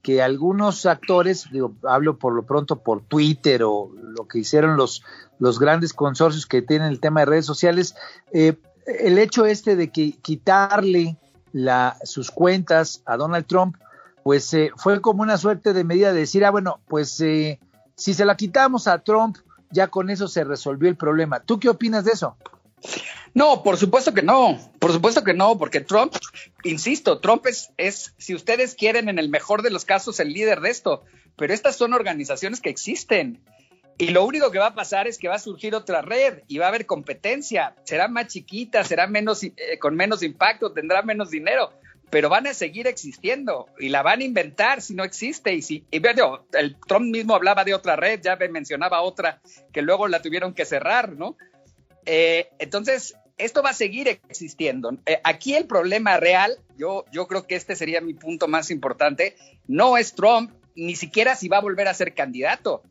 que algunos actores, digo, hablo por lo pronto por Twitter o lo que hicieron los, los grandes consorcios que tienen el tema de redes sociales, eh, el hecho este de que quitarle la, sus cuentas a Donald Trump, pues eh, fue como una suerte de medida de decir, ah, bueno, pues eh, si se la quitamos a Trump, ya con eso se resolvió el problema. ¿Tú qué opinas de eso? No, por supuesto que no, por supuesto que no, porque Trump, insisto, Trump es, si ustedes quieren, en el mejor de los casos, el líder de esto, pero estas son organizaciones que existen. Y lo único que va a pasar es que va a surgir otra red y va a haber competencia. Será más chiquita, será menos, eh, con menos impacto, tendrá menos dinero, pero van a seguir existiendo y la van a inventar si no existe. Y si y, bueno, el Trump mismo hablaba de otra red, ya me mencionaba otra que luego la tuvieron que cerrar, ¿no? Eh, entonces, esto va a seguir existiendo. Eh, aquí el problema real, yo, yo creo que este sería mi punto más importante, no es Trump, ni siquiera si va a volver a ser candidato.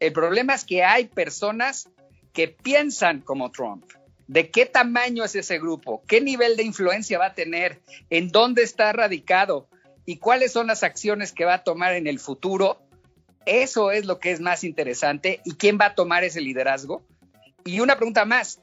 El problema es que hay personas que piensan como Trump. ¿De qué tamaño es ese grupo? ¿Qué nivel de influencia va a tener? ¿En dónde está radicado? ¿Y cuáles son las acciones que va a tomar en el futuro? Eso es lo que es más interesante. ¿Y quién va a tomar ese liderazgo? Y una pregunta más,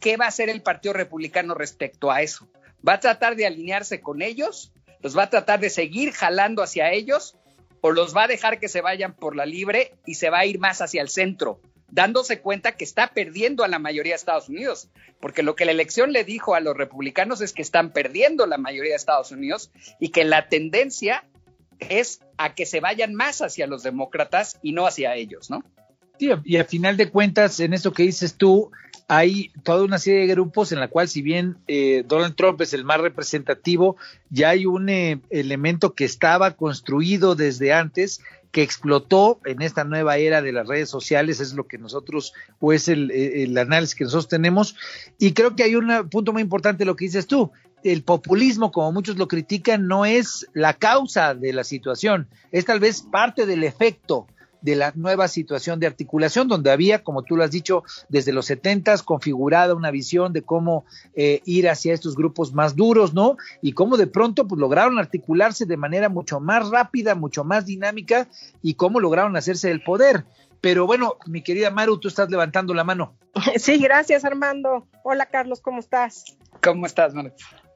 ¿qué va a hacer el Partido Republicano respecto a eso? ¿Va a tratar de alinearse con ellos? ¿Los va a tratar de seguir jalando hacia ellos? ¿O los va a dejar que se vayan por la libre y se va a ir más hacia el centro? Dándose cuenta que está perdiendo a la mayoría de Estados Unidos, porque lo que la elección le dijo a los republicanos es que están perdiendo la mayoría de Estados Unidos y que la tendencia es a que se vayan más hacia los demócratas y no hacia ellos, ¿no? Y al final de cuentas, en eso que dices tú, hay toda una serie de grupos en la cual, si bien eh, Donald Trump es el más representativo, ya hay un eh, elemento que estaba construido desde antes que explotó en esta nueva era de las redes sociales, es lo que nosotros, o es el, el análisis que nosotros tenemos, y creo que hay un punto muy importante lo que dices tú, el populismo, como muchos lo critican, no es la causa de la situación, es tal vez parte del efecto de la nueva situación de articulación, donde había, como tú lo has dicho, desde los setentas configurada una visión de cómo eh, ir hacia estos grupos más duros, ¿no? Y cómo de pronto pues, lograron articularse de manera mucho más rápida, mucho más dinámica, y cómo lograron hacerse del poder. Pero bueno, mi querida Maru, tú estás levantando la mano. Sí, gracias Armando. Hola Carlos, ¿cómo estás? ¿Cómo estás, Maru?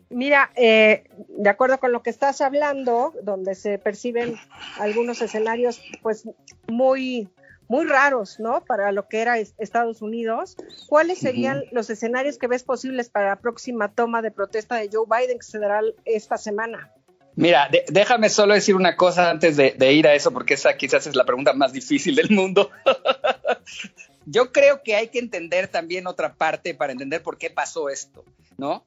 Mira, eh, de acuerdo con lo que estás hablando, donde se perciben algunos escenarios, pues muy, muy raros, ¿no? Para lo que era Estados Unidos. ¿Cuáles serían los escenarios que ves posibles para la próxima toma de protesta de Joe Biden que se dará esta semana? Mira, de, déjame solo decir una cosa antes de, de, ir a eso, porque esa quizás es la pregunta más difícil del mundo. Yo creo que hay que entender también otra parte para entender por qué pasó esto, ¿no?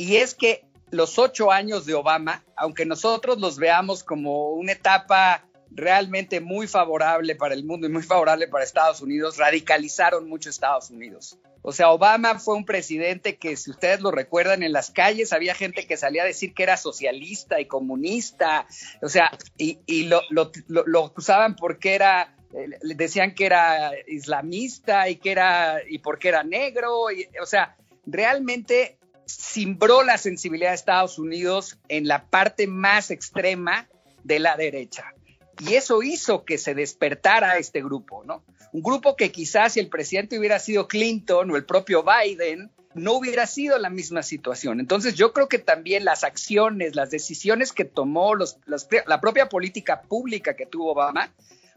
Y es que los ocho años de Obama, aunque nosotros los veamos como una etapa realmente muy favorable para el mundo y muy favorable para Estados Unidos, radicalizaron mucho Estados Unidos. O sea, Obama fue un presidente que, si ustedes lo recuerdan, en las calles había gente que salía a decir que era socialista y comunista, o sea, y, lo, acusaban porque era, eh, decían que era islamista y que era, y porque era negro, o sea, realmente cimbró la sensibilidad de Estados Unidos en la parte más extrema de la derecha. Y eso hizo que se despertara este grupo, ¿no? Un grupo que quizás si el presidente hubiera sido Clinton o el propio Biden, no hubiera sido la misma situación. Entonces yo creo que también las acciones, las decisiones que tomó, la propia política pública que tuvo Obama,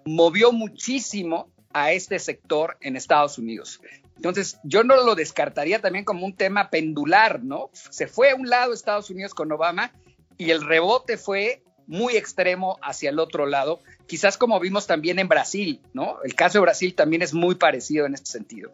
movió muchísimo a este sector en Estados Unidos. Entonces, yo no lo descartaría también como un tema pendular, ¿no? Se fue a un lado Estados Unidos con Obama y el rebote fue muy extremo hacia el otro lado, quizás como vimos también en Brasil, ¿no? El caso de Brasil también es muy parecido en este sentido.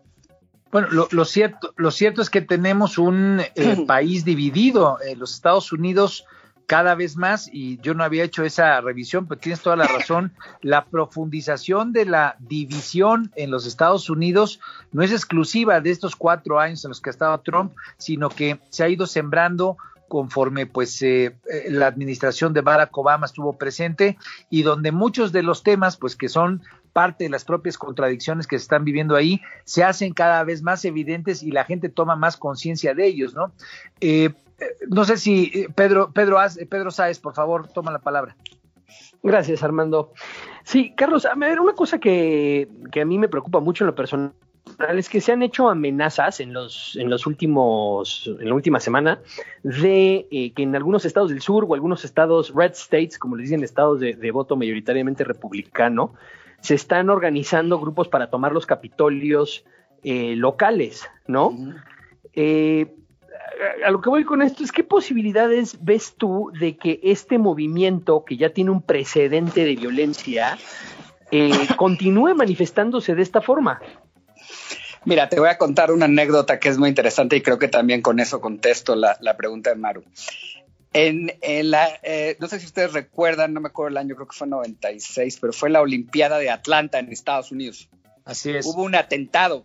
Bueno, lo, lo cierto, lo cierto es que tenemos un eh, país dividido. Eh, los Estados Unidos cada vez más, y yo no había hecho esa revisión, pero tienes toda la razón, la profundización de la división en los Estados Unidos no es exclusiva de estos cuatro años en los que ha estado Trump, sino que se ha ido sembrando conforme pues eh, la administración de Barack Obama estuvo presente y donde muchos de los temas pues que son parte de las propias contradicciones que se están viviendo ahí se hacen cada vez más evidentes y la gente toma más conciencia de ellos, ¿no? Eh, no sé si Pedro, Pedro, Pedro Sáez, por favor, toma la palabra. Gracias, Armando. Sí, Carlos, a ver, una cosa que, que a mí me preocupa mucho en lo personal es que se han hecho amenazas en los, en los últimos, en la última semana, de eh, que en algunos estados del sur o algunos estados red states, como les dicen, estados de, de voto mayoritariamente republicano, se están organizando grupos para tomar los capitolios eh, locales, ¿no? Uh -huh. eh, a lo que voy con esto es qué posibilidades ves tú de que este movimiento, que ya tiene un precedente de violencia, eh, continúe manifestándose de esta forma. Mira, te voy a contar una anécdota que es muy interesante y creo que también con eso contesto la, la pregunta de Maru. En, en la, eh, no sé si ustedes recuerdan, no me acuerdo el año, creo que fue 96, pero fue la Olimpiada de Atlanta en Estados Unidos. Así es. Hubo un atentado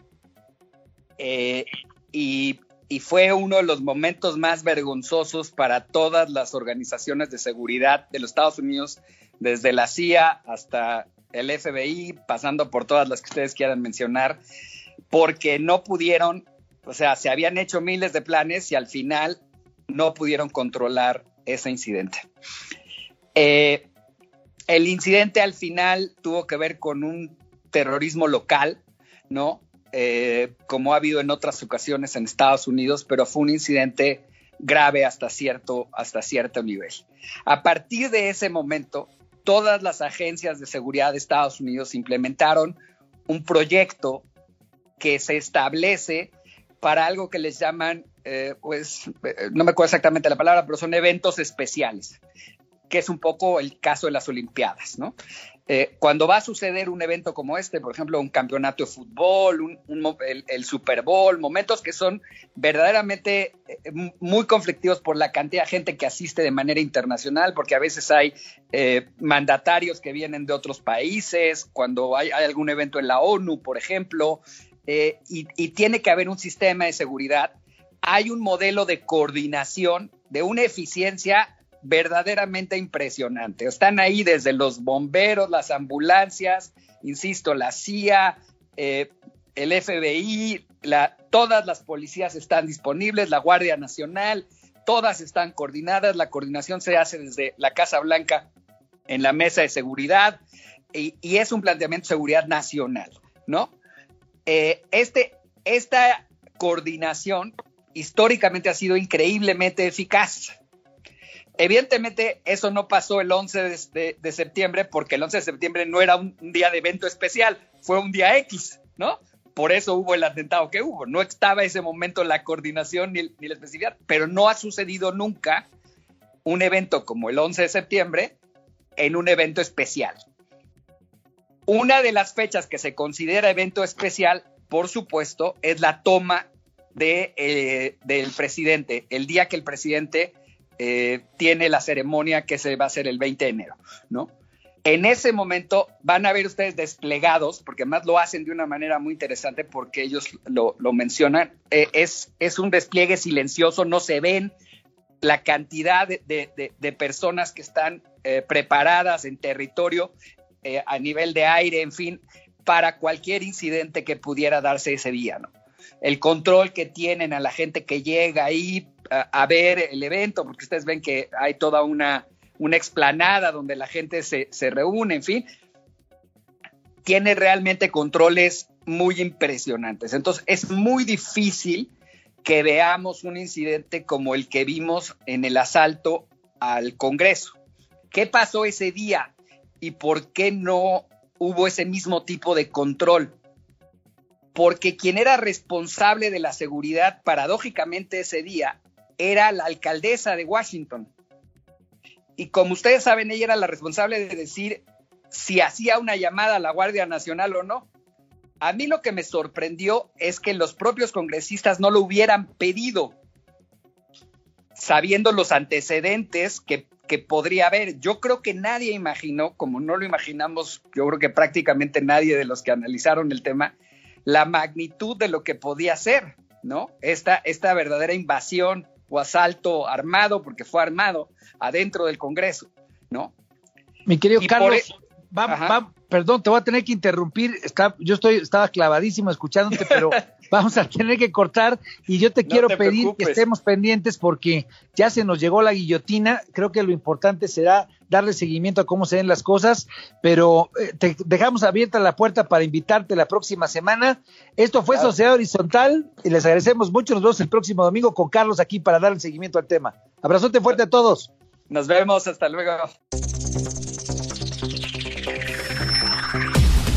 eh, y, y fue uno de los momentos más vergonzosos para todas las organizaciones de seguridad de los Estados Unidos, desde la CIA hasta el FBI, pasando por todas las que ustedes quieran mencionar, porque no pudieron, o sea, se habían hecho miles de planes y al final no pudieron controlar ese incidente. Eh, el incidente al final tuvo que ver con un terrorismo local, ¿no? Eh, como ha habido en otras ocasiones en Estados Unidos, pero fue un incidente grave hasta cierto, hasta cierto nivel. A partir de ese momento, todas las agencias de seguridad de Estados Unidos implementaron un proyecto que se establece para algo que les llaman, eh, pues, eh, no me acuerdo exactamente la palabra, pero son eventos especiales, que es un poco el caso de las Olimpiadas, ¿no? Eh, cuando va a suceder un evento como este, por ejemplo, un campeonato de fútbol, un, el, Super Bowl, momentos que son verdaderamente eh, muy conflictivos por la cantidad de gente que asiste de manera internacional, porque a veces hay eh, mandatarios que vienen de otros países, cuando hay, algún evento en la ONU, por ejemplo, y tiene que haber un sistema de seguridad. Hay un modelo de coordinación, de una eficiencia verdaderamente impresionante. Están ahí desde los bomberos, las ambulancias, insisto, la CIA, eh, el FBI, todas las policías están disponibles, la Guardia Nacional, todas están coordinadas, la coordinación se hace desde la Casa Blanca en la mesa de seguridad y, y es un planteamiento de seguridad nacional, ¿no? Eh, este, esta coordinación históricamente ha sido increíblemente eficaz. Evidentemente, eso no pasó el 11 de, septiembre, porque el 11 de septiembre no era un, día de evento especial, fue un día X, ¿no? Por eso hubo el atentado que hubo. No estaba ese momento la coordinación ni, ni la especificidad, pero no ha sucedido nunca un evento como el 11 de septiembre en un evento especial. Una de las fechas que se considera evento especial, por supuesto, es la toma de, eh, del presidente, el día que el presidente eh, tiene la ceremonia que se va a hacer el 20 de enero, ¿no? En ese momento van a ver ustedes desplegados, porque además lo hacen de una manera muy interesante porque ellos lo, mencionan, eh, es, es un despliegue silencioso, no se ven la cantidad de, de- personas que están eh, preparadas en territorio a nivel de aire, en fin, para cualquier incidente que pudiera darse ese día, ¿no? El control que tienen a la gente que llega ahí a, ver el evento, porque ustedes ven que hay toda una, una explanada donde la gente se, se reúne, en fin, tiene realmente controles muy impresionantes. Entonces, es muy difícil que veamos un incidente como el que vimos en el asalto al Congreso. ¿Qué pasó ese día y por qué no hubo ese mismo tipo de control? Porque quien era responsable de la seguridad, paradójicamente ese día, era la alcaldesa de Washington. Y como ustedes saben, ella era la responsable de decir si hacía una llamada a la Guardia Nacional o no. A mí lo que me sorprendió es que los propios congresistas no lo hubieran pedido, sabiendo los antecedentes que, que podría haber. Yo creo que nadie imaginó, como no lo imaginamos, yo creo que prácticamente nadie de los que analizaron el tema, la magnitud de lo que podía ser, ¿no? Esta, esta verdadera invasión o asalto armado, porque fue armado, adentro del Congreso, ¿no? Mi querido Y Carlos, por e- va- va- perdón, te voy a tener que interrumpir. Está, yo estoy, estaba clavadísimo escuchándote, pero vamos a tener que cortar y yo te No quiero te pedir preocupes. que estemos pendientes porque ya se nos llegó la guillotina. Creo que lo importante será darle seguimiento a cómo se den las cosas, pero eh, te dejamos abierta la puerta para invitarte la próxima semana. Esto fue Claro. Sociedad Horizontal y les agradecemos mucho. Nos vemos el próximo domingo con Carlos aquí para darle seguimiento al tema. Abrazote fuerte a todos. Nos vemos, hasta luego.